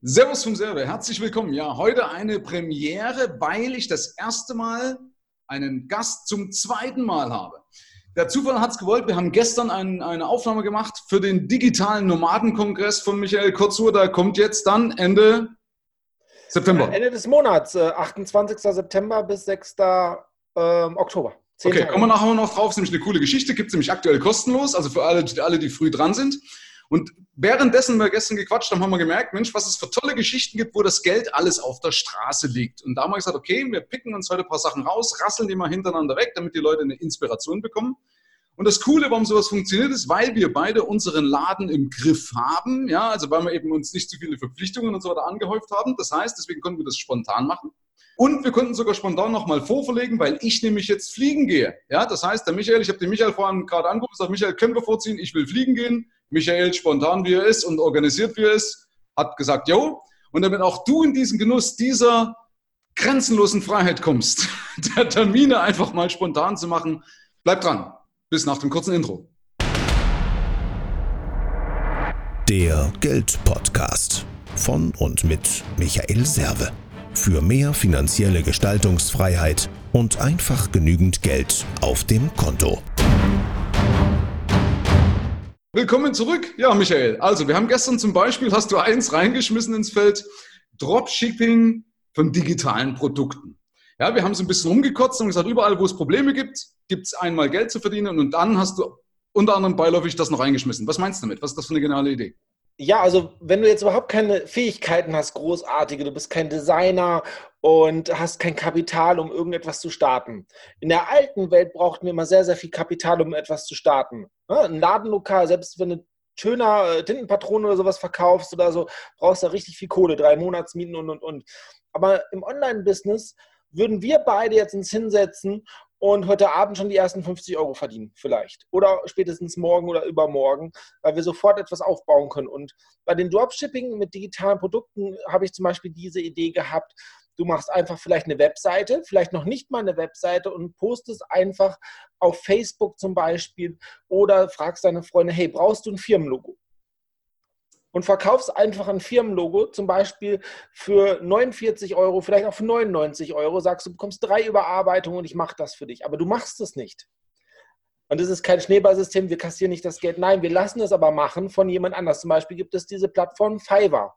Servus vom Server, herzlich willkommen. Ja, heute eine Premiere, weil ich das erste Mal einen Gast zum zweiten Mal habe. Der Zufall hat es gewollt, wir haben gestern ein, eine Aufnahme gemacht für den digitalen Nomadenkongress von Michael Kurzur. Da kommt jetzt dann Ende September. Ende des Monats, 28. Äh, September bis 6. Ähm, Oktober. Okay, Tage. kommen wir nachher noch drauf. Das ist nämlich eine coole Geschichte, gibt es nämlich aktuell kostenlos, also für alle, alle, die früh dran sind. Und währenddessen wir gestern gequatscht haben, haben wir gemerkt, Mensch, was es für tolle Geschichten gibt, wo das Geld alles auf der Straße liegt. Und da haben wir gesagt, okay, wir picken uns heute ein paar Sachen raus, rasseln die mal hintereinander weg, damit die Leute eine Inspiration bekommen. Und das Coole, warum sowas funktioniert, ist, weil wir beide unseren Laden im Griff haben. Ja, also weil wir eben uns nicht zu viele Verpflichtungen und so weiter angehäuft haben. Das heißt, deswegen konnten wir das spontan machen. Und wir konnten sogar spontan nochmal vorverlegen, weil ich nämlich jetzt fliegen gehe. Ja, das heißt, der Michael, ich habe den Michael vorhin gerade angerufen, gesagt, Michael, können wir vorziehen, ich will fliegen gehen. Michael, spontan wie er ist und organisiert wie er ist, hat gesagt, jo. Und damit auch du in diesen Genuss dieser grenzenlosen Freiheit kommst, der Termine einfach mal spontan zu machen, bleib dran. Bis nach dem kurzen Intro. Der Geld-Podcast von und mit Michael Serve. Für mehr finanzielle Gestaltungsfreiheit und einfach genügend Geld auf dem Konto. Willkommen zurück. Ja, Michael. Also, wir haben gestern zum Beispiel, hast du eins reingeschmissen ins Feld, Dropshipping von digitalen Produkten. Ja, wir haben so ein bisschen rumgekotzt und gesagt, überall, wo es Probleme gibt, gibt es einmal Geld zu verdienen und dann hast du unter anderem beiläufig das noch reingeschmissen. Was meinst du damit? Was ist das für eine geniale Idee? Ja, also wenn du jetzt überhaupt keine Fähigkeiten hast, großartige, du bist kein Designer und hast kein Kapital, um irgendetwas zu starten. In der alten Welt brauchten wir immer sehr, sehr viel Kapital, um etwas zu starten. Ein Ladenlokal, selbst wenn du schöner äh, Tintenpatronen oder sowas verkaufst oder so, brauchst du richtig viel Kohle, drei Monatsmieten und, und, und. Aber im Online-Business würden wir beide jetzt uns hinsetzen und heute Abend schon die ersten 50 Euro verdienen, vielleicht. Oder spätestens morgen oder übermorgen, weil wir sofort etwas aufbauen können. Und bei den Dropshipping mit digitalen Produkten habe ich zum Beispiel diese Idee gehabt, du machst einfach vielleicht eine Webseite, vielleicht noch nicht mal eine Webseite und postest einfach auf Facebook zum Beispiel oder fragst deine Freunde, hey, brauchst du ein Firmenlogo? Und verkaufst einfach ein Firmenlogo, zum Beispiel für 49 Euro, vielleicht auch für 99 Euro, sagst du bekommst drei Überarbeitungen und ich mache das für dich. Aber du machst es nicht. Und es ist kein Schneeballsystem, wir kassieren nicht das Geld. Nein, wir lassen es aber machen von jemand anders. Zum Beispiel gibt es diese Plattform Fiverr.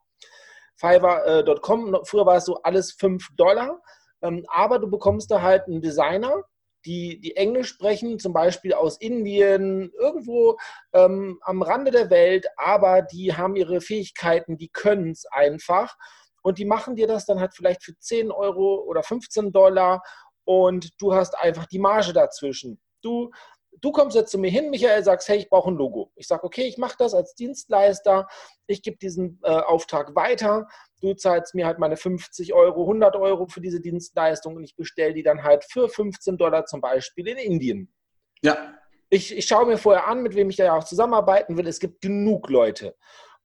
Fiverr.com, früher war es so alles 5 Dollar, ähm, aber du bekommst da halt einen Designer, die, die Englisch sprechen, zum Beispiel aus Indien, irgendwo ähm, am Rande der Welt, aber die haben ihre Fähigkeiten, die können es einfach. Und die machen dir das dann halt vielleicht für 10 Euro oder 15 Dollar und du hast einfach die Marge dazwischen. Du du kommst jetzt zu mir hin, Michael, sagst, hey, ich brauche ein Logo. Ich sage, okay, ich mache das als Dienstleister, ich gebe diesen äh, Auftrag weiter, du zahlst mir halt meine 50 Euro, 100 Euro für diese Dienstleistung und ich bestelle die dann halt für 15 Dollar zum Beispiel in Indien. Ja. Ich, ich schaue mir vorher an, mit wem ich da ja auch zusammenarbeiten will. Es gibt genug Leute.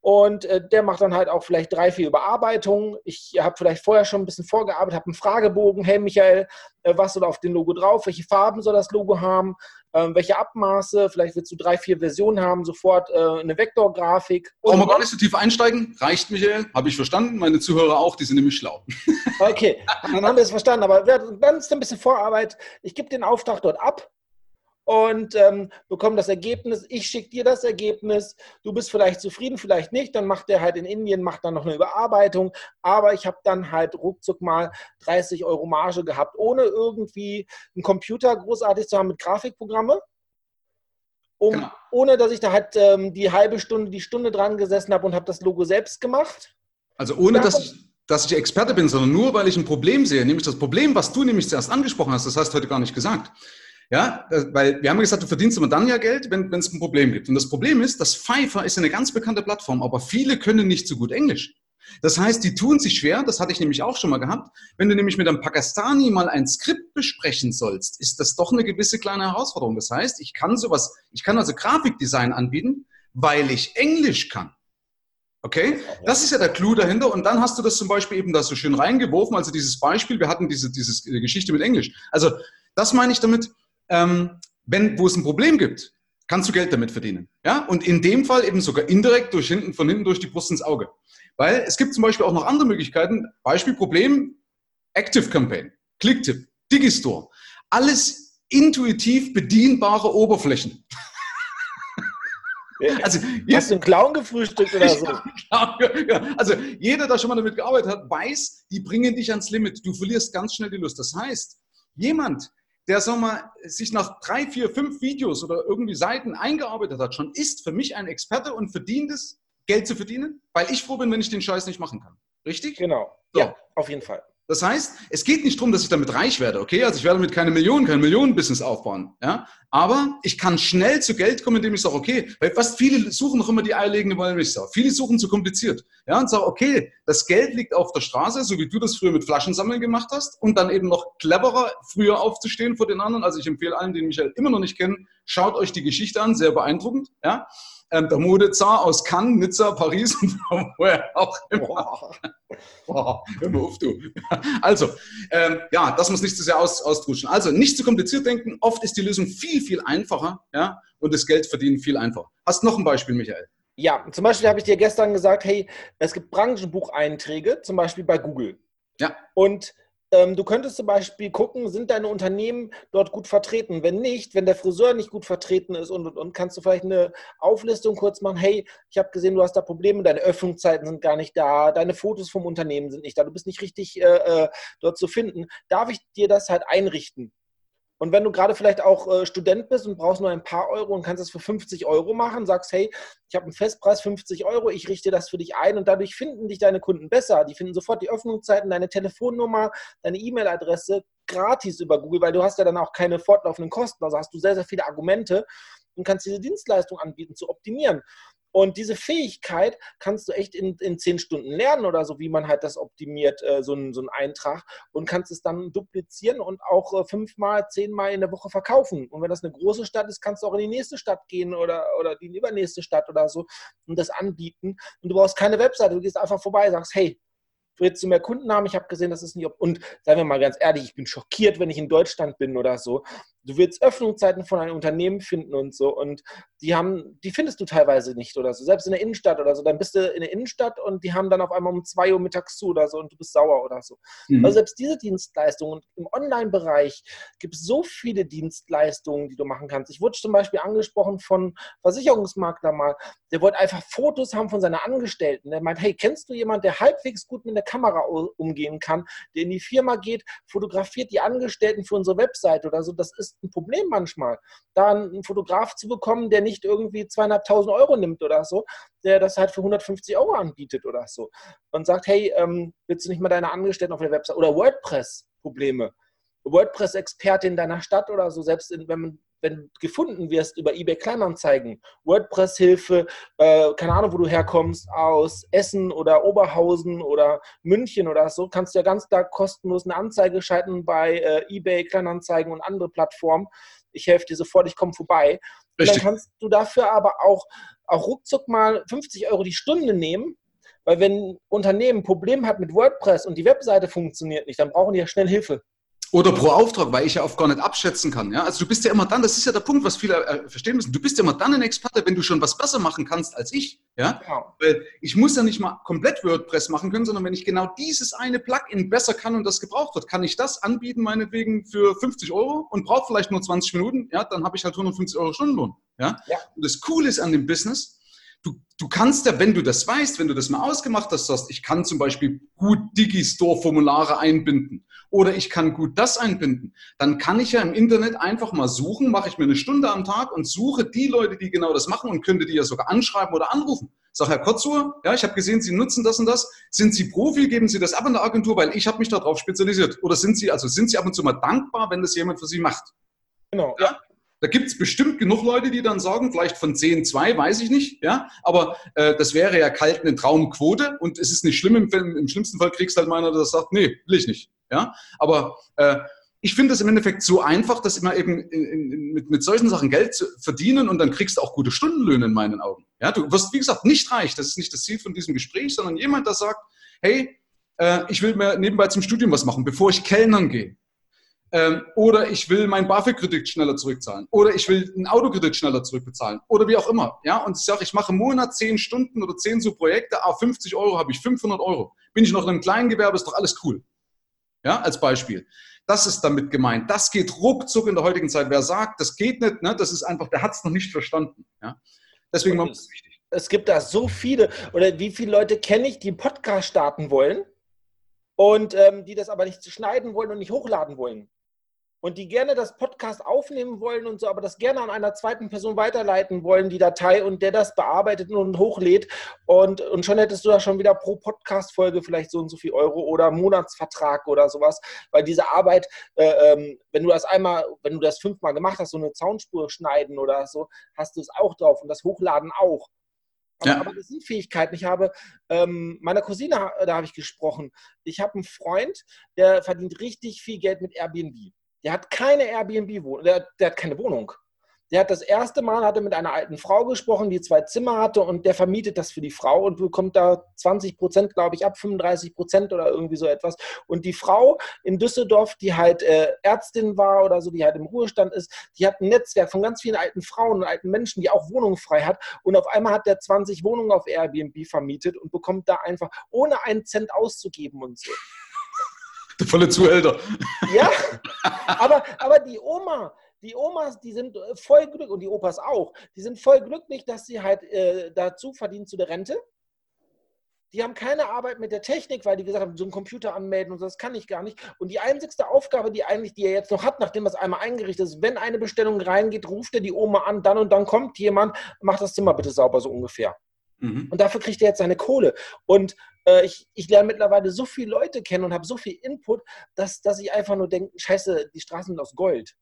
Und äh, der macht dann halt auch vielleicht drei, vier Überarbeitungen. Ich habe vielleicht vorher schon ein bisschen vorgearbeitet, habe einen Fragebogen. Hey Michael, äh, was soll auf dem Logo drauf? Welche Farben soll das Logo haben? Ähm, welche Abmaße? Vielleicht willst du drei, vier Versionen haben, sofort äh, eine Vektorgrafik. Brauchen wir gar nicht so tief einsteigen? Reicht, Michael? Habe ich verstanden. Meine Zuhörer auch, die sind nämlich schlau. okay, dann haben wir es verstanden. Aber dann ist ein bisschen Vorarbeit. Ich gebe den Auftrag dort ab und ähm, bekomme das Ergebnis. Ich schicke dir das Ergebnis. Du bist vielleicht zufrieden, vielleicht nicht. Dann macht der halt in Indien, macht dann noch eine Überarbeitung. Aber ich habe dann halt ruckzuck mal 30 Euro Marge gehabt, ohne irgendwie einen Computer großartig zu haben mit Grafikprogramme. Um, genau. Ohne dass ich da halt ähm, die halbe Stunde, die Stunde dran gesessen habe und habe das Logo selbst gemacht. Also ohne dass ich, dass ich Experte bin, sondern nur weil ich ein Problem sehe, nämlich das Problem, was du nämlich zuerst angesprochen hast, das hast du heute gar nicht gesagt. Ja, weil wir haben gesagt, du verdienst immer dann ja Geld, wenn es ein Problem gibt. Und das Problem ist, dass Pfeiffer ist eine ganz bekannte Plattform, aber viele können nicht so gut Englisch. Das heißt, die tun sich schwer, das hatte ich nämlich auch schon mal gehabt. Wenn du nämlich mit einem Pakistani mal ein Skript besprechen sollst, ist das doch eine gewisse kleine Herausforderung. Das heißt, ich kann sowas, ich kann also Grafikdesign anbieten, weil ich Englisch kann. Okay? Das ist ja der Clou dahinter. Und dann hast du das zum Beispiel eben da so schön reingeworfen. Also dieses Beispiel, wir hatten diese, diese Geschichte mit Englisch. Also das meine ich damit, ähm, wenn, wo es ein Problem gibt, kannst du Geld damit verdienen. Ja? Und in dem Fall eben sogar indirekt durch hinten, von hinten durch die Brust ins Auge. Weil es gibt zum Beispiel auch noch andere Möglichkeiten. Beispiel Problem, Active Campaign, Clicktip, Digistore. Alles intuitiv bedienbare Oberflächen. Also, Hast du einen Clown gefrühstückt oder so? Ja, also jeder, der schon mal damit gearbeitet hat, weiß, die bringen dich ans Limit. Du verlierst ganz schnell die Lust. Das heißt, jemand, der sag mal, sich nach drei, vier, fünf Videos oder irgendwie Seiten eingearbeitet hat, schon ist für mich ein Experte und verdient es, Geld zu verdienen, weil ich froh bin, wenn ich den Scheiß nicht machen kann. Richtig? Genau. So. Ja, auf jeden Fall. Das heißt, es geht nicht darum, dass ich damit reich werde, okay? Also ich werde damit keine Millionen, kein Millionenbusiness aufbauen, ja? Aber ich kann schnell zu Geld kommen, indem ich sage, okay, weil fast viele suchen noch immer die eierlegende Wollmilchsau. Viele suchen zu kompliziert, ja? Und sagen, okay, das Geld liegt auf der Straße, so wie du das früher mit Flaschensammeln gemacht hast und dann eben noch cleverer, früher aufzustehen vor den anderen. Also ich empfehle allen, die Michael immer noch nicht kennen, schaut euch die Geschichte an, sehr beeindruckend, ja? Ähm, der Modezar aus Cannes, Nizza, Paris und woher auch immer. Boah, hör mal auf, du. Also, ähm, ja, das muss nicht zu sehr aus, austruschen. Also, nicht zu kompliziert denken. Oft ist die Lösung viel, viel einfacher ja, und das Geld verdienen viel einfacher. Hast noch ein Beispiel, Michael? Ja, zum Beispiel habe ich dir gestern gesagt, hey, es gibt Branchenbucheinträge, zum Beispiel bei Google. Ja. Und du könntest zum Beispiel gucken, sind deine Unternehmen dort gut vertreten? Wenn nicht, wenn der Friseur nicht gut vertreten ist und, und, und kannst du vielleicht eine Auflistung kurz machen, hey, ich habe gesehen, du hast da Probleme, deine Öffnungszeiten sind gar nicht da, deine Fotos vom Unternehmen sind nicht da, du bist nicht richtig äh, äh dort zu finden. Darf ich dir das halt einrichten? Und wenn du gerade vielleicht auch äh, Student bist und brauchst nur ein paar Euro und kannst es für 50 Euro machen, sagst, hey, ich habe einen Festpreis 50 Euro, ich richte das für dich ein und dadurch finden dich deine Kunden besser. Die finden sofort die Öffnungszeiten, deine Telefonnummer, deine E-Mail-Adresse gratis über Google, weil du hast ja dann auch keine fortlaufenden Kosten. Also hast du sehr, sehr viele Argumente und kannst diese Dienstleistung anbieten, zu optimieren. Und diese Fähigkeit kannst du echt in, in zehn Stunden lernen oder so, wie man halt das optimiert, äh, so, ein, so ein Eintrag und kannst es dann duplizieren und auch äh, fünfmal, zehnmal in der Woche verkaufen. Und wenn das eine große Stadt ist, kannst du auch in die nächste Stadt gehen oder, oder die übernächste Stadt oder so und das anbieten. Und du brauchst keine Webseite, du gehst einfach vorbei, sagst, hey, willst du mehr Kunden haben? Ich habe gesehen, das ist nicht. Und seien wir mal ganz ehrlich, ich bin schockiert, wenn ich in Deutschland bin oder so. Du willst Öffnungszeiten von einem Unternehmen finden und so. Und die haben, die findest du teilweise nicht oder so. Selbst in der Innenstadt oder so. Dann bist du in der Innenstadt und die haben dann auf einmal um zwei Uhr mittags zu oder so und du bist sauer oder so. Mhm. Also selbst diese Dienstleistungen und im Online-Bereich gibt es so viele Dienstleistungen, die du machen kannst. Ich wurde zum Beispiel angesprochen von Versicherungsmakler mal. Der wollte einfach Fotos haben von seiner Angestellten. Der meint, hey, kennst du jemanden, der halbwegs gut mit der Kamera umgehen kann, der in die Firma geht, fotografiert die Angestellten für unsere Webseite oder so? Das ist ein Problem manchmal, da einen Fotograf zu bekommen, der nicht irgendwie zweieinhalbtausend Euro nimmt oder so, der das halt für 150 Euro anbietet oder so und sagt, hey, ähm, willst du nicht mal deine Angestellten auf der Website oder WordPress-Probleme? WordPress-Experte in deiner Stadt oder so, selbst in, wenn man wenn du gefunden wirst über eBay Kleinanzeigen, WordPress-Hilfe, äh, keine Ahnung, wo du herkommst, aus Essen oder Oberhausen oder München oder so, kannst du ja ganz klar kostenlos eine Anzeige schalten bei äh, eBay Kleinanzeigen und andere Plattformen. Ich helfe dir sofort, ich komme vorbei. Und dann kannst du dafür aber auch, auch ruckzuck mal 50 Euro die Stunde nehmen, weil wenn ein Unternehmen ein Problem hat mit WordPress und die Webseite funktioniert nicht, dann brauchen die ja schnell Hilfe. Oder pro Auftrag, weil ich ja oft gar nicht abschätzen kann. Ja? Also du bist ja immer dann, das ist ja der Punkt, was viele äh, verstehen müssen, du bist ja immer dann ein Experte, wenn du schon was besser machen kannst als ich. Ja? Genau. Weil ich muss ja nicht mal komplett WordPress machen können, sondern wenn ich genau dieses eine Plugin besser kann und das gebraucht wird, kann ich das anbieten, meinetwegen für 50 Euro und brauche vielleicht nur 20 Minuten, ja, dann habe ich halt 150 Euro Stundenlohn. Ja? ja? Und das Coole ist an dem Business, Du, du, kannst ja, wenn du das weißt, wenn du das mal ausgemacht hast, sagst, ich kann zum Beispiel gut Digistore-Formulare einbinden oder ich kann gut das einbinden, dann kann ich ja im Internet einfach mal suchen, mache ich mir eine Stunde am Tag und suche die Leute, die genau das machen und könnte die ja sogar anschreiben oder anrufen. Sag, Herr Kotzur, ja, ich habe gesehen, Sie nutzen das und das. Sind Sie Profi? Geben Sie das ab in der Agentur, weil ich habe mich darauf spezialisiert. Oder sind Sie, also sind Sie ab und zu mal dankbar, wenn das jemand für Sie macht? Genau. Ja? Da gibt es bestimmt genug Leute, die dann sagen, vielleicht von 10, 2, weiß ich nicht, ja, aber äh, das wäre ja kalt eine Traumquote und es ist nicht schlimm, im, im schlimmsten Fall kriegst halt meiner, der sagt, nee, will ich nicht. Ja? Aber äh, ich finde es im Endeffekt so einfach, dass immer eben in, in, mit, mit solchen Sachen Geld zu verdienen und dann kriegst du auch gute Stundenlöhne in meinen Augen. Ja, du wirst, wie gesagt, nicht reich. Das ist nicht das Ziel von diesem Gespräch, sondern jemand, der sagt, hey, äh, ich will mir nebenbei zum Studium was machen, bevor ich Kellnern gehe. Ähm, oder ich will meinen BAföG-Kredit schneller zurückzahlen. Oder ich will einen Autokredit schneller zurückbezahlen. Oder wie auch immer. Ja, und ich sage, ich mache im Monat 10 Stunden oder 10 so Projekte, a 50 Euro habe ich 500 Euro. Bin ich noch in einem kleinen Gewerbe, ist doch alles cool. Ja, als Beispiel. Das ist damit gemeint. Das geht ruckzuck in der heutigen Zeit. Wer sagt, das geht nicht, ne, das ist einfach, der hat es noch nicht verstanden. Ja? Deswegen ist es wichtig. Es gibt da so viele, oder wie viele Leute kenne ich, die einen Podcast starten wollen und ähm, die das aber nicht schneiden wollen und nicht hochladen wollen und die gerne das Podcast aufnehmen wollen und so, aber das gerne an einer zweiten Person weiterleiten wollen, die Datei, und der das bearbeitet und hochlädt. Und, und schon hättest du da schon wieder pro Podcast-Folge vielleicht so und so viel Euro oder Monatsvertrag oder sowas, weil diese Arbeit, äh, ähm, wenn du das einmal, wenn du das fünfmal gemacht hast, so eine Zaunspur schneiden oder so, hast du es auch drauf und das Hochladen auch. Aber, ja. aber das sind Fähigkeiten. Ich habe ähm, meiner Cousine, da habe ich gesprochen. Ich habe einen Freund, der verdient richtig viel Geld mit Airbnb. Der hat keine Airbnb-Wohnung, der, der, hat keine Wohnung. Der hat das erste Mal hatte mit einer alten Frau gesprochen, die zwei Zimmer hatte und der vermietet das für die Frau und bekommt da 20 Prozent, glaube ich, ab 35 Prozent oder irgendwie so etwas. Und die Frau in Düsseldorf, die halt äh, Ärztin war oder so, die halt im Ruhestand ist, die hat ein Netzwerk von ganz vielen alten Frauen und alten Menschen, die auch Wohnungen frei hat. Und auf einmal hat der 20 Wohnungen auf Airbnb vermietet und bekommt da einfach ohne einen Cent auszugeben und so. Der volle Zuhälter. Ja, aber, aber die Oma, die Omas, die sind äh, voll glücklich und die Opas auch, die sind voll glücklich, dass sie halt äh, dazu verdienen zu der Rente. Die haben keine Arbeit mit der Technik, weil die gesagt haben, so einen Computer anmelden und so, das kann ich gar nicht. Und die einzigste Aufgabe, die eigentlich, die er jetzt noch hat, nachdem das einmal eingerichtet ist, wenn eine Bestellung reingeht, ruft er die Oma an, dann und dann kommt jemand, macht das Zimmer bitte sauber, so ungefähr. Mhm. Und dafür kriegt er jetzt seine Kohle. Und ich, ich lerne mittlerweile so viele Leute kennen und habe so viel Input, dass, dass ich einfach nur denke, scheiße, die Straßen sind aus Gold.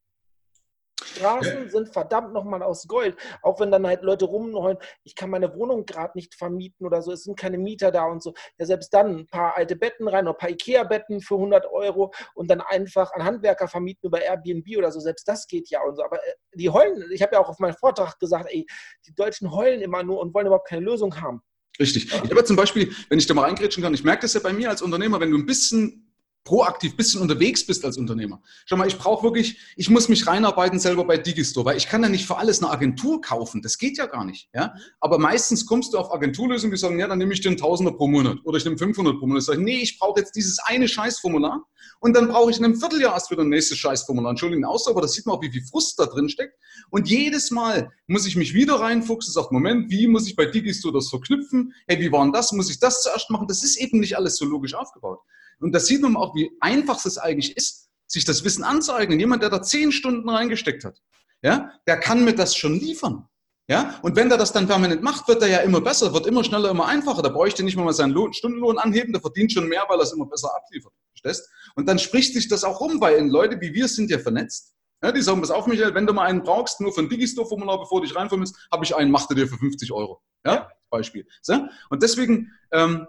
Straßen sind verdammt nochmal aus Gold. Auch wenn dann halt Leute rumheulen, ich kann meine Wohnung gerade nicht vermieten oder so, es sind keine Mieter da und so. Ja, selbst dann ein paar alte Betten rein, oder ein paar Ikea-Betten für 100 Euro und dann einfach an Handwerker vermieten über Airbnb oder so. Selbst das geht ja und so. Aber äh, die heulen, ich habe ja auch auf meinem Vortrag gesagt, ey, die Deutschen heulen immer nur und wollen überhaupt keine Lösung haben. Richtig. Ich habe zum Beispiel, wenn ich da mal reingrätschen kann, ich merke das ja bei mir als Unternehmer, wenn du ein bisschen proaktiv bisschen unterwegs bist als Unternehmer. Schau mal, ich brauche wirklich, ich muss mich reinarbeiten selber bei Digistore, weil ich kann ja nicht für alles eine Agentur kaufen. Das geht ja gar nicht. Ja? Aber meistens kommst du auf Agenturlösungen, die sagen, ja, dann nehme ich den Tausender pro Monat oder ich nehme 500 pro Monat. Ich sage, nee, ich brauche jetzt dieses eine Scheißformular und dann brauche ich in einem Vierteljahr erst wieder ein nächstes Scheißformular. Entschuldigung, aus, aber das sieht man auch, wie viel Frust da drin steckt. Und jedes Mal muss ich mich wieder reinfuchsen, sagt, Moment, wie muss ich bei Digistore das verknüpfen? Hey, wie war denn das? Muss ich das zuerst machen? Das ist eben nicht alles so logisch aufgebaut. Und da sieht man auch, wie einfach es eigentlich ist, sich das Wissen anzueignen. Jemand, der da zehn Stunden reingesteckt hat, ja, der kann mir das schon liefern. Ja, und wenn der das dann permanent macht, wird er ja immer besser, wird immer schneller, immer einfacher. Da bräuchte nicht mal seinen Lohn, Stundenlohn anheben, der verdient schon mehr, weil er es immer besser abliefert. Verstehst? Und dann spricht sich das auch rum, weil Leute wie wir sind ja vernetzt. Ja, die sagen, pass auf, Michael, wenn du mal einen brauchst, nur für ein Digistore-Formular, bevor du dich reinvermisst, habe ich einen, mach dir für 50 Euro. Ja, Beispiel. So? Und deswegen, ähm,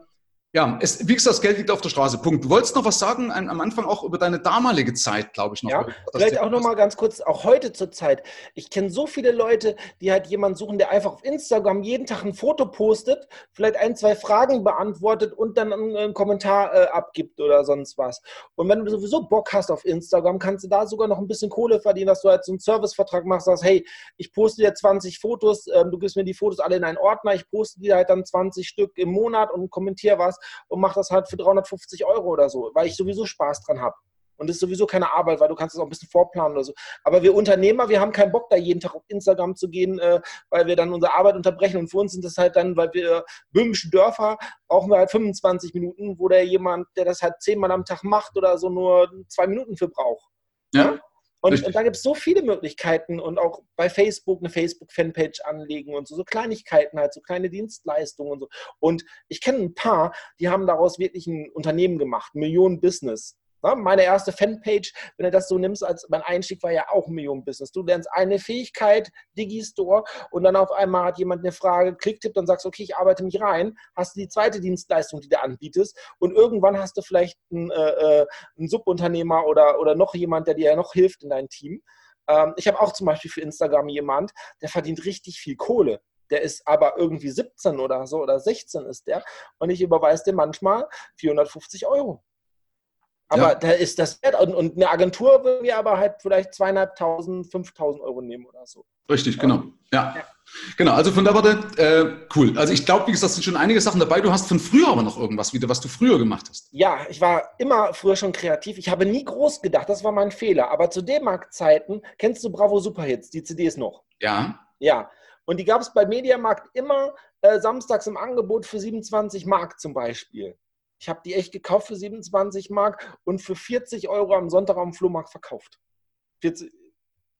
ja, es, wie gesagt, das Geld liegt auf der Straße. Punkt. Du wolltest noch was sagen am Anfang auch über deine damalige Zeit, glaube ich noch. Ja, vielleicht auch noch mal ganz kurz, auch heute zur Zeit. Ich kenne so viele Leute, die halt jemanden suchen, der einfach auf Instagram jeden Tag ein Foto postet, vielleicht ein, zwei Fragen beantwortet und dann einen, einen Kommentar äh, abgibt oder sonst was. Und wenn du sowieso Bock hast auf Instagram, kannst du da sogar noch ein bisschen Kohle verdienen, dass du halt so einen Servicevertrag machst, sagst, hey, ich poste dir 20 Fotos, äh, du gibst mir die Fotos alle in einen Ordner, ich poste dir halt dann 20 Stück im Monat und kommentiere was und mache das halt für 350 Euro oder so, weil ich sowieso Spaß dran habe. Und es ist sowieso keine Arbeit, weil du kannst es auch ein bisschen vorplanen oder so. Aber wir Unternehmer, wir haben keinen Bock, da jeden Tag auf Instagram zu gehen, äh, weil wir dann unsere Arbeit unterbrechen. Und für uns sind das halt dann, weil wir böhmische Dörfer, brauchen wir halt 25 Minuten, wo der jemand, der das halt zehnmal am Tag macht oder so, nur zwei Minuten für braucht. Ja. Und, und, da gibt es so viele Möglichkeiten und auch bei Facebook eine Facebook-Fanpage anlegen und so, so Kleinigkeiten halt, so kleine Dienstleistungen und so. Und ich kenne ein paar, die haben daraus wirklich ein Unternehmen gemacht, Millionen Business. Meine erste Fanpage, wenn du das so nimmst, als mein Einstieg war ja auch Millionen-Business. Du lernst eine Fähigkeit, Digistore, und dann auf einmal hat jemand eine Frage, Klicktippt, dann sagst okay, ich arbeite mich rein, hast du die zweite Dienstleistung, die du anbietest, und irgendwann hast du vielleicht einen, äh, äh, einen Subunternehmer oder, oder noch jemand, der dir ja noch hilft in deinem Team. Ähm, ich habe auch zum Beispiel für Instagram jemand, der verdient richtig viel Kohle der ist aber irgendwie 17 oder so oder 16 ist der und ich überweise dir manchmal 450 Euro. Aber ja. da ist das wert. Und, und, eine Agentur will mir aber halt vielleicht zweieinhalbtausend, fünftausend Euro nehmen oder so. Richtig, genau. Ja. ja. Genau, also von der Warte, äh, cool. Also ich glaube, wie gesagt, sind schon einige Sachen dabei. Du hast von früher aber noch irgendwas wieder, was du früher gemacht hast. Ja, ich war immer früher schon kreativ. Ich habe nie groß gedacht, das war mein Fehler. Aber zu D-Mark-Zeiten, kennst du Bravo Superhits, die CDs noch? Ja. Ja. Und die gab es bei Mediamarkt immer äh, samstags im Angebot für 27 Mark zum Beispiel. Ich habe die echt gekauft für 27 Mark und für 40 Euro am Sonntag am Flohmarkt verkauft. 40.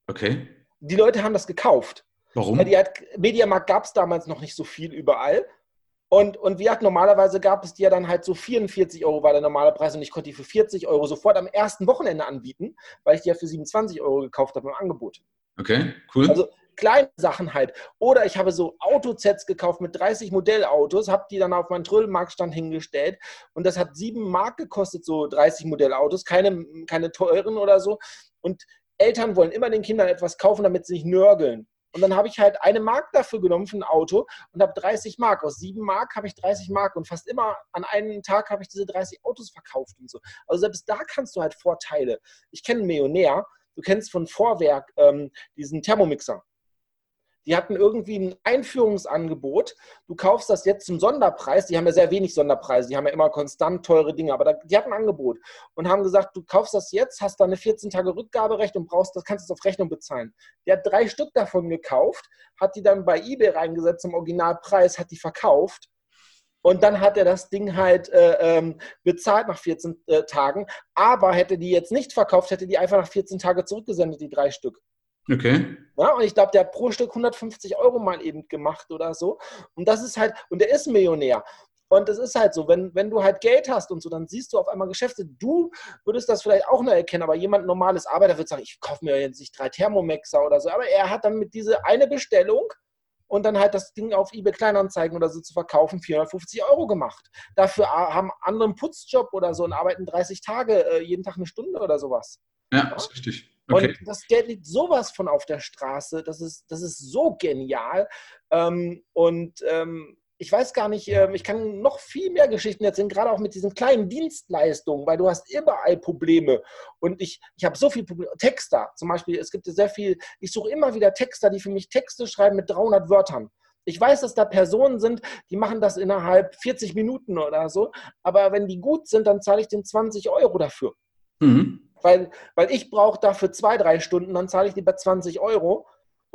Okay. Die Leute haben das gekauft. Warum? Weil die halt, Mediamarkt gab es damals noch nicht so viel überall. Und, und wie hat normalerweise gab es die ja dann halt so 44 Euro war der normale Preis und ich konnte die für 40 Euro sofort am ersten Wochenende anbieten, weil ich die ja für 27 Euro gekauft habe im Angebot. Okay, cool. Also kleine Sachen halt. Oder ich habe so Autosets gekauft mit 30 Modellautos, habe die dann auf meinen Trödelmarktstand hingestellt und das hat 7 Mark gekostet, so 30 Modellautos, keine, keine teuren oder so. Und Eltern wollen immer den Kindern etwas kaufen, damit sie nicht nörgeln. Und dann habe ich halt eine Mark dafür genommen für ein Auto und habe 30 Mark. Aus 7 Mark habe ich 30 Mark und fast immer an einem Tag habe ich diese 30 Autos verkauft und so. Also selbst da kannst du halt Vorteile. Ich kenne einen Millionär, du kennst von Vorwerk ähm, diesen Thermomixer. Die hatten irgendwie ein Einführungsangebot. Du kaufst das jetzt zum Sonderpreis. Die haben ja sehr wenig Sonderpreise. Die haben ja immer konstant teure Dinge. Aber da, die hatten ein Angebot und haben gesagt, du kaufst das jetzt, hast da eine 14 Tage Rückgaberecht und brauchst das, kannst es auf Rechnung bezahlen. Der hat drei Stück davon gekauft, hat die dann bei eBay reingesetzt zum Originalpreis, hat die verkauft. Und dann hat er das Ding halt äh, ähm, bezahlt nach 14 äh, Tagen. Aber hätte die jetzt nicht verkauft, hätte die einfach nach 14 Tagen zurückgesendet, die drei Stück. Okay. Ja, und ich glaube, der hat pro Stück 150 Euro mal eben gemacht oder so. Und das ist halt, und der ist Millionär. Und es ist halt so, wenn, wenn du halt Geld hast und so, dann siehst du auf einmal Geschäfte. Du würdest das vielleicht auch noch erkennen, aber jemand normales Arbeiter wird sagen, ich kaufe mir jetzt nicht drei Thermomexer oder so. Aber er hat dann mit dieser eine Bestellung und dann halt das Ding auf eBay Kleinanzeigen oder so zu verkaufen, 450 Euro gemacht. Dafür haben andere einen Putzjob oder so und arbeiten 30 Tage, äh, jeden Tag eine Stunde oder sowas. Ja, ja? ist richtig. Okay. Und das Geld liegt sowas von auf der Straße. Das ist, das ist so genial. Ähm, und ähm, ich weiß gar nicht, äh, ich kann noch viel mehr Geschichten erzählen, gerade auch mit diesen kleinen Dienstleistungen, weil du hast überall Probleme. Und ich, ich habe so viele Probleme. Texter zum Beispiel, es gibt sehr viel, ich suche immer wieder Texter, die für mich Texte schreiben mit 300 Wörtern. Ich weiß, dass da Personen sind, die machen das innerhalb 40 Minuten oder so. Aber wenn die gut sind, dann zahle ich den 20 Euro dafür. Mhm. Weil, weil ich brauche dafür zwei, drei Stunden, dann zahle ich lieber 20 Euro.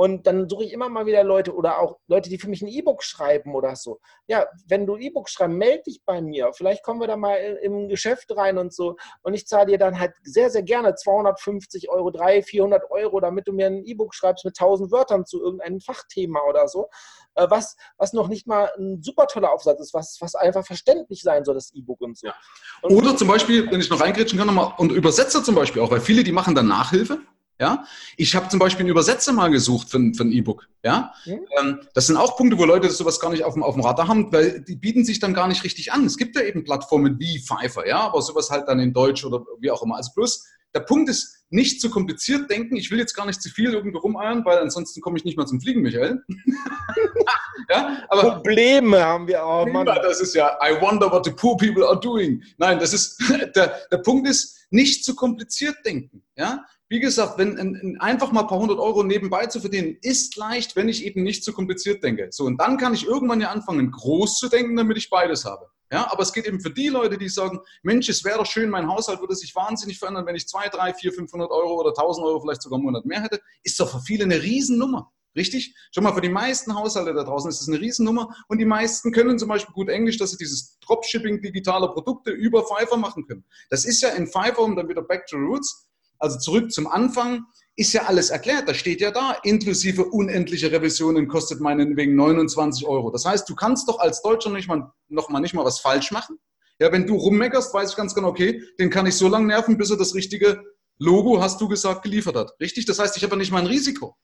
Und dann suche ich immer mal wieder Leute oder auch Leute, die für mich ein E-Book schreiben oder so. Ja, wenn du E-Book schreibst, melde dich bei mir. Vielleicht kommen wir da mal im Geschäft rein und so. Und ich zahle dir dann halt sehr, sehr gerne 250 Euro, 300, 400 Euro, damit du mir ein E-Book schreibst mit 1000 Wörtern zu irgendeinem Fachthema oder so. Äh, was, was noch nicht mal ein super toller Aufsatz ist, was, was einfach verständlich sein soll, das E-Book und so. Ja. Und oder zum Beispiel, wenn ich noch reingrätschen kann, nochmal, und Übersetzer zum Beispiel auch, weil viele, die machen dann Nachhilfe. Ja, ich habe zum Beispiel einen Übersetzer mal gesucht für, für ein E-Book. Ja, mhm. das sind auch Punkte, wo Leute sowas gar nicht auf dem, auf dem Radar haben, weil die bieten sich dann gar nicht richtig an. Es gibt ja eben Plattformen wie Pfeiffer, ja, aber sowas halt dann in Deutsch oder wie auch immer. Also bloß der Punkt ist, nicht zu kompliziert denken. Ich will jetzt gar nicht zu viel irgendwo rumeiern, weil ansonsten komme ich nicht mal zum Fliegen, Michael. ja, aber Probleme haben wir auch, Mann. Das ist ja, I wonder what the poor people are doing. Nein, das ist, der, der Punkt ist, nicht zu kompliziert denken. Ja? Wie gesagt, wenn ein, einfach mal ein paar hundert Euro nebenbei zu verdienen, ist leicht, wenn ich eben nicht zu kompliziert denke. So, und dann kann ich irgendwann ja anfangen, groß zu denken, damit ich beides habe. Ja, aber es geht eben für die Leute, die sagen, Mensch, es wäre doch schön, mein Haushalt würde sich wahnsinnig verändern, wenn ich 2, 3, 4, 500 Euro oder 1000 Euro vielleicht sogar im Monat mehr hätte, ist doch für viele eine Riesennummer. Richtig? Schon mal für die meisten Haushalte da draußen ist es eine Riesennummer und die meisten können zum Beispiel gut Englisch, dass sie dieses Dropshipping digitaler Produkte über Fiverr machen können. Das ist ja in Fiverr, um dann wieder back to roots, also zurück zum Anfang, ist ja alles erklärt. Da steht ja da, inklusive unendliche Revisionen kostet meinetwegen 29 Euro. Das heißt, du kannst doch als Deutscher nicht mal, noch mal nicht mal was falsch machen. Ja, wenn du rummeckerst, weiß ich ganz genau, okay, den kann ich so lange nerven, bis er das richtige Logo, hast du gesagt, geliefert hat. Richtig? Das heißt, ich habe ja nicht mal ein Risiko.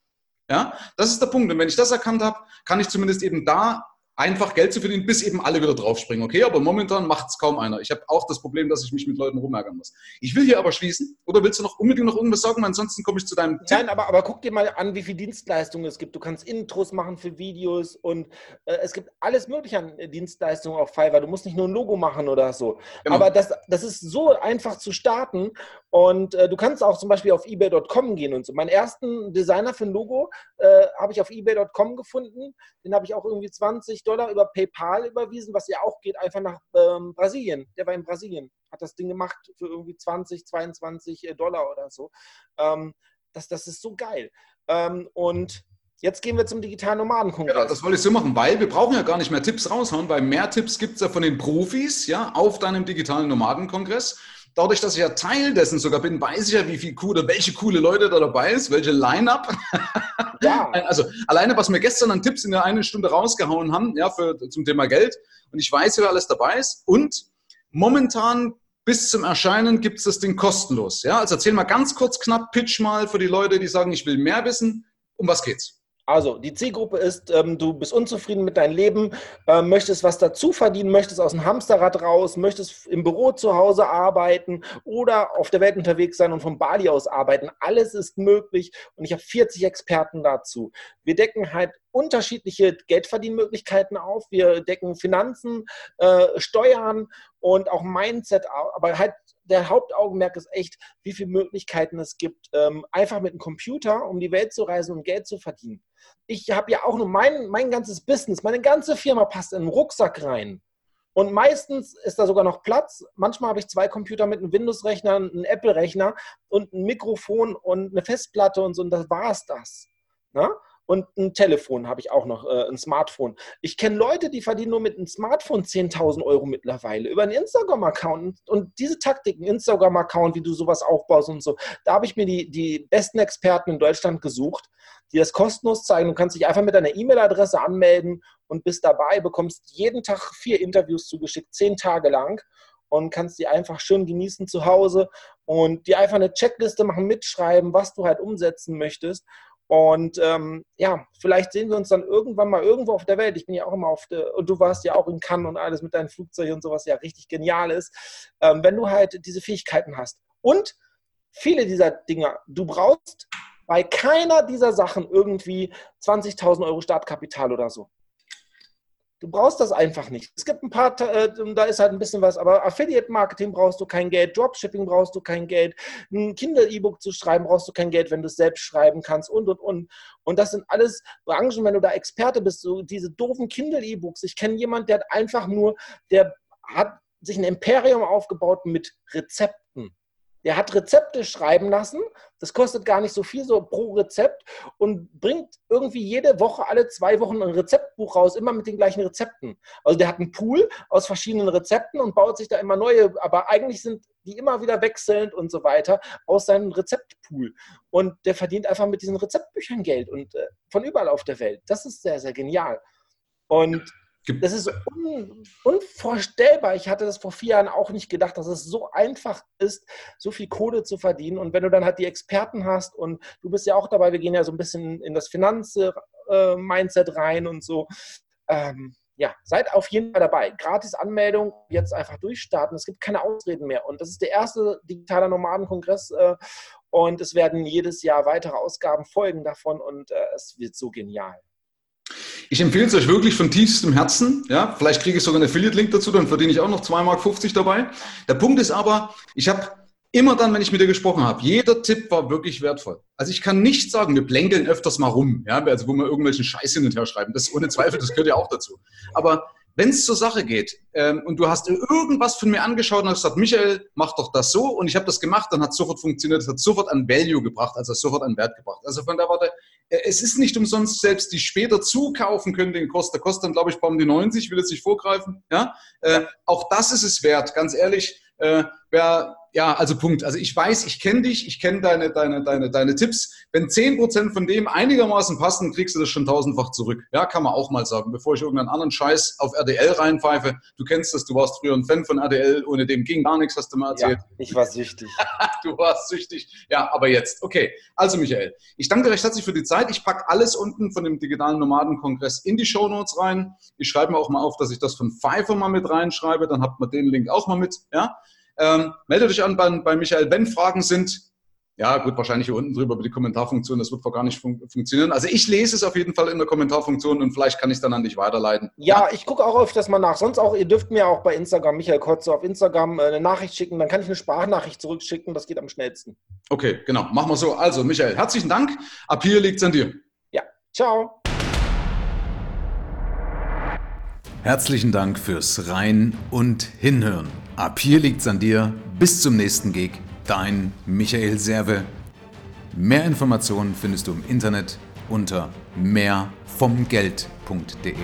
Ja, das ist der Punkt. Und wenn ich das erkannt habe, kann ich zumindest eben da einfach Geld zu verdienen, bis eben alle wieder draufspringen. Okay, aber momentan macht es kaum einer. Ich habe auch das Problem, dass ich mich mit Leuten rumärgern muss. Ich will hier aber schließen. Oder willst du noch unbedingt noch irgendwas sagen? Ansonsten komme ich zu deinem Tipp. Nein, aber, aber guck dir mal an, wie viele Dienstleistungen es gibt. Du kannst Intros machen für Videos und äh, es gibt alles Mögliche an Dienstleistungen auf Fiverr. Du musst nicht nur ein Logo machen oder so. Genau. Aber das, das ist so einfach zu starten. Und äh, du kannst auch zum Beispiel auf eBay.com gehen und so. Meinen ersten Designer für ein Logo äh, habe ich auf eBay.com gefunden. Den habe ich auch irgendwie 20 Dollar über PayPal überwiesen, was ja auch geht, einfach nach ähm, Brasilien. Der war in Brasilien, hat das Ding gemacht für irgendwie 20, 22 äh, Dollar oder so. Ähm, das, das ist so geil. Ähm, und Jetzt gehen wir zum digitalen Nomadenkongress. Ja, das wollte ich so machen, weil wir brauchen ja gar nicht mehr Tipps raushauen, weil mehr Tipps gibt es ja von den Profis ja, auf deinem digitalen Nomadenkongress dadurch, dass ich ja Teil dessen sogar bin, weiß ich ja, wie viel coole, welche coole Leute da dabei ist, welche Line-Up. Ja. also alleine, was wir gestern an Tipps in der einen Stunde rausgehauen haben, ja, für, zum Thema Geld. Und ich weiß, wer alles dabei ist. Und momentan bis zum Erscheinen gibt es das Ding kostenlos. Ja, also erzähl mal ganz kurz knapp, pitch mal für die Leute, die sagen, ich will mehr wissen. Um was geht's? Also, die Zielgruppe ist, ähm, du bist unzufrieden mit deinem Leben, äh, möchtest was dazu verdienen, möchtest aus dem Hamsterrad raus, möchtest im Büro zu Hause arbeiten oder auf der Welt unterwegs sein und vom Bali aus arbeiten. Alles ist möglich und ich habe 40 Experten dazu. Wir decken halt unterschiedliche Geldverdienmöglichkeiten auf. Wir decken Finanzen, äh, Steuern und auch Mindset, aber halt der Hauptaugenmerk ist echt, wie viele Möglichkeiten es gibt, ähm, einfach mit einem Computer um die Welt zu reisen und Geld zu verdienen. Ich habe ja auch nur mein, mein ganzes Business, meine ganze Firma passt in einen Rucksack rein. Und meistens ist da sogar noch Platz. Manchmal habe ich zwei Computer mit einem Windows-Rechner, einem Apple-Rechner und ein Mikrofon und eine Festplatte und so. Und das war es das. Na? Und ein Telefon habe ich auch noch, äh, ein Smartphone. Ich kenne Leute, die verdienen nur mit einem Smartphone 10.000 Euro mittlerweile über einen Instagram-Account. Und diese Taktiken, Instagram-Account, wie du sowas aufbaust und so, da habe ich mir die, die besten Experten in Deutschland gesucht, die das kostenlos zeigen. Du kannst dich einfach mit deiner E-Mail-Adresse anmelden und bist dabei, bekommst jeden Tag vier Interviews zugeschickt, zehn Tage lang und kannst die einfach schön genießen zu Hause und die einfach eine Checkliste machen, mitschreiben, was du halt umsetzen möchtest. Und ähm, ja, vielleicht sehen wir uns dann irgendwann mal irgendwo auf der Welt. Ich bin ja auch immer auf der, und du warst ja auch in Cannes und alles mit deinen Flugzeugen und sowas ja richtig genial ist, ähm, wenn du halt diese Fähigkeiten hast. Und viele dieser Dinge, du brauchst bei keiner dieser Sachen irgendwie 20.000 Euro Startkapital oder so. Du brauchst das einfach nicht. Es gibt ein paar, äh, da ist halt ein bisschen was, aber Affiliate-Marketing brauchst du kein Geld, Dropshipping brauchst du kein Geld, ein Kindle-E-Book zu schreiben brauchst du kein Geld, wenn du es selbst schreiben kannst und, und, und. Und das sind alles Branchen, wenn du da Experte bist, so diese doofen Kindle-E-Books. Ich kenne jemanden, der hat einfach nur, der hat sich ein Imperium aufgebaut mit Rezepten. Der hat Rezepte schreiben lassen. Das kostet gar nicht so viel, so pro Rezept und bringt irgendwie jede Woche, alle zwei Wochen ein Rezeptbuch raus, immer mit den gleichen Rezepten. Also der hat einen Pool aus verschiedenen Rezepten und baut sich da immer neue, aber eigentlich sind die immer wieder wechselnd und so weiter aus seinem Rezeptpool. Und der verdient einfach mit diesen Rezeptbüchern Geld und äh, von überall auf der Welt. Das ist sehr, sehr genial. Und das ist un unvorstellbar. Ich hatte das vor vier Jahren auch nicht gedacht, dass es so einfach ist, so viel Kohle zu verdienen. Und wenn du dann halt die Experten hast und du bist ja auch dabei, wir gehen ja so ein bisschen in das Finanz-Mindset rein und so. Ähm, ja, seid auf jeden Fall dabei. Gratis Anmeldung, jetzt einfach durchstarten. Es gibt keine Ausreden mehr. Und das ist der erste digitaler Nomadenkongress. Äh, und es werden jedes Jahr weitere Ausgaben folgen davon. Und äh, es wird so genial. Ich empfehle es euch wirklich von tiefstem Herzen. Ja, vielleicht kriege ich sogar einen Affiliate-Link dazu, dann verdiene ich auch noch 2,50 Mark dabei. Der Punkt ist aber, ich habe immer dann, wenn ich mit dir gesprochen habe, jeder Tipp war wirklich wertvoll. Also ich kann nicht sagen, wir blänkeln öfters mal rum, ja, also wo wir irgendwelchen Scheiß hin und her schreiben. Das ohne Zweifel, das gehört ja auch dazu. Aber wenn es zur Sache geht ähm, und du hast irgendwas von mir angeschaut und hast gesagt, Michael, mach doch das so und ich habe das gemacht, dann hat es sofort funktioniert, es hat sofort ein Value gebracht, also sofort einen Wert gebracht. Also von der Warte, es ist nicht umsonst, selbst die später zukaufen können, den kostet dann, glaube ich, um die 90, will jetzt nicht vorgreifen. Ja? Äh, auch das ist es wert, ganz ehrlich Äh, wer ja, also Punkt. Also ich weiß, ich kenne dich, ich kenne deine, deine, deine, deine Tipps. Wenn 10% von dem einigermaßen passen, kriegst du das schon tausendfach zurück. Ja, kann man auch mal sagen, bevor ich irgendeinen anderen Scheiß auf RDL reinpfeife. Du kennst das, du warst früher ein Fan von RDL, ohne dem ging gar nichts, hast du mal erzählt. Ja, ich war süchtig. du warst süchtig. Ja, aber jetzt. Okay, also Michael, ich danke dir recht herzlich für die Zeit. Ich packe alles unten von dem digitalen Nomadenkongress in die Show Notes rein. Ich schreibe mir auch mal auf, dass ich das von Pfeiffer mal mit reinschreibe, dann habt ihr den Link auch mal mit. Ja, ähm, melde dich an bei, bei Michael, wenn Fragen sind. Ja, gut, wahrscheinlich hier unten drüber über die Kommentarfunktion, das wird gar nicht fun funktionieren. Also ich lese es auf jeden Fall in der Kommentarfunktion und vielleicht kann ich es dann an dich weiterleiten. Ja, ja. ich gucke auch öfters mal nach. Sonst auch, ihr dürft mir auch bei Instagram, Michael Kotze, auf Instagram äh, eine Nachricht schicken. Dann kann ich eine Sprachnachricht zurückschicken. Das geht am schnellsten. Okay, genau. Machen wir so. Also, Michael, herzlichen Dank. Ab hier liegt es an dir. Ja, ciao. Herzlichen Dank fürs Rein und Hinhören. Ab hier liegt's an dir. Bis zum nächsten Gig. Dein Michael Serve. Mehr Informationen findest du im Internet unter mehrvomgeld.de.